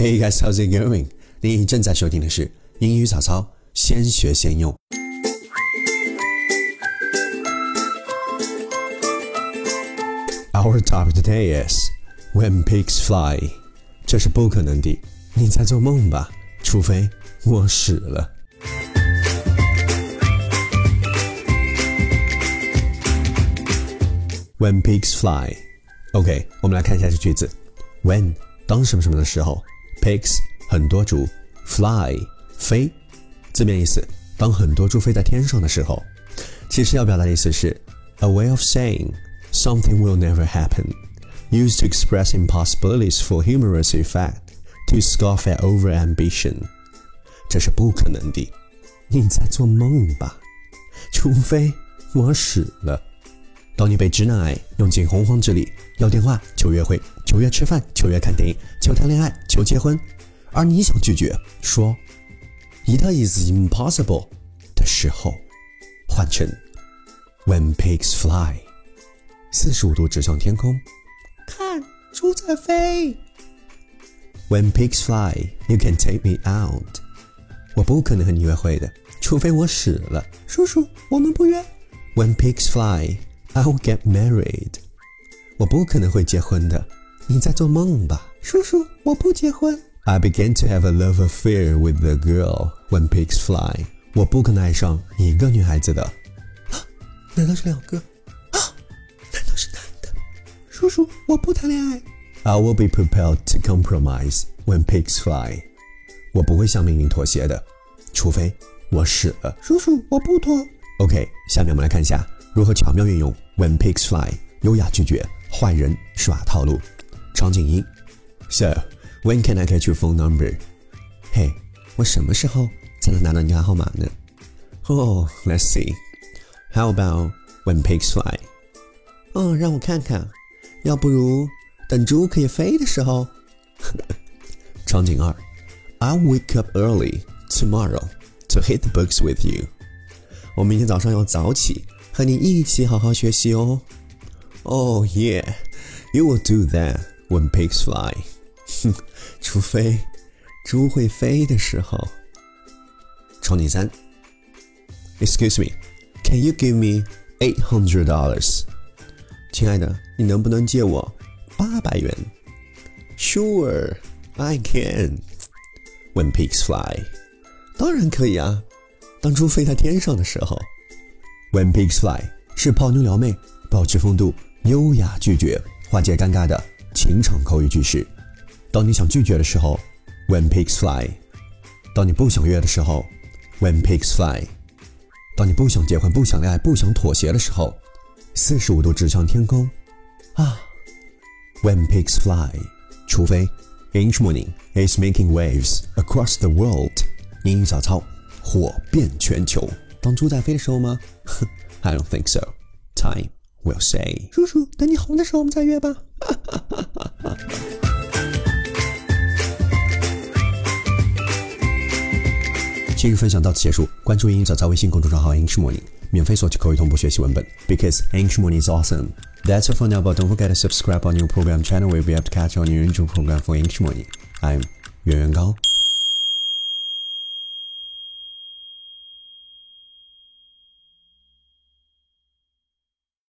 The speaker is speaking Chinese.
Hey guys, how's it going? 你正在收听的是英语早操，先学先用。Our topic today is when pigs fly。这是不可能的，你在做梦吧？除非我死了。When pigs fly。OK，我们来看一下这句子。When 当什么什么的时候，pigs 很多猪，fly 飞，字面意思当很多猪飞在天上的时候，其实要表达的意思是 a way of saying something will never happen, used to express impossibilities for humorous effect, to scoff at over ambition。这是不可能的，你在做梦吧？除非我死了。当你被直男癌用尽洪荒之力要电话、求约会、求约吃饭、求约看电影、求谈恋爱、求结婚，而你想拒绝，说 “It is impossible” 的时候，换成 “When pigs fly”，四十五度指向天空，看猪在飞。When pigs fly, you can take me out。我不可能和你约会的，除非我死了。叔叔，我们不约。When pigs fly, I will get married。我不可能会结婚的，你在做梦吧，叔叔，我不结婚。I begin to have a love affair with the girl when pigs fly。我不可能爱上一个女孩子的。啊难道是两个？啊？难道是男的？叔叔，我不谈恋爱。I will be prepared to compromise when pigs fly。我不会向命运妥协的，除非我死了。叔叔，我不脱。OK，下面我们来看一下如何巧妙运用 when pigs fly，优雅拒绝坏人耍套路。场景一，So when can I get your phone number？嘿，我什么时候才能拿到你电话号码呢？Oh, let's see. How about when pigs fly？哦，让我看看，要不如等猪可以飞的时候。场景二：I wake up early tomorrow to hit the books with you。我明天早上要早起，和你一起好好学习哦。Oh yeah, you will do that when pigs fly。哼，除非猪会飞的时候。场景三，Excuse me, can you give me eight hundred dollars？亲爱的，你能不能借我八百元？Sure, I can. When pigs fly，当然可以啊。当猪飞在天上的时候 ，When pigs fly 是泡妞撩妹，保持风度，优雅拒绝，化解尴尬的情场口语句式。当你想拒绝的时候，When pigs fly；当你不想约的时候，When pigs fly；当你不想结婚、不想恋爱、不想妥协的时候，四十五度指向天空啊，When pigs fly。除非 English morning is making waves across the world。英语早操。火遍全球。当猪在飞的时候吗？I don't think so. Time will say. 叔叔，等你红的时候我们再约吧。今日分享到此结束。关注英语早早微信公众账号 English Morning，免费索取口语同步学习文本。Because English Morning is awesome. That's all for now, but don't forget to subscribe on your program channel. We'll be able to catch on your usual program for English Morning. I'm 袁元高。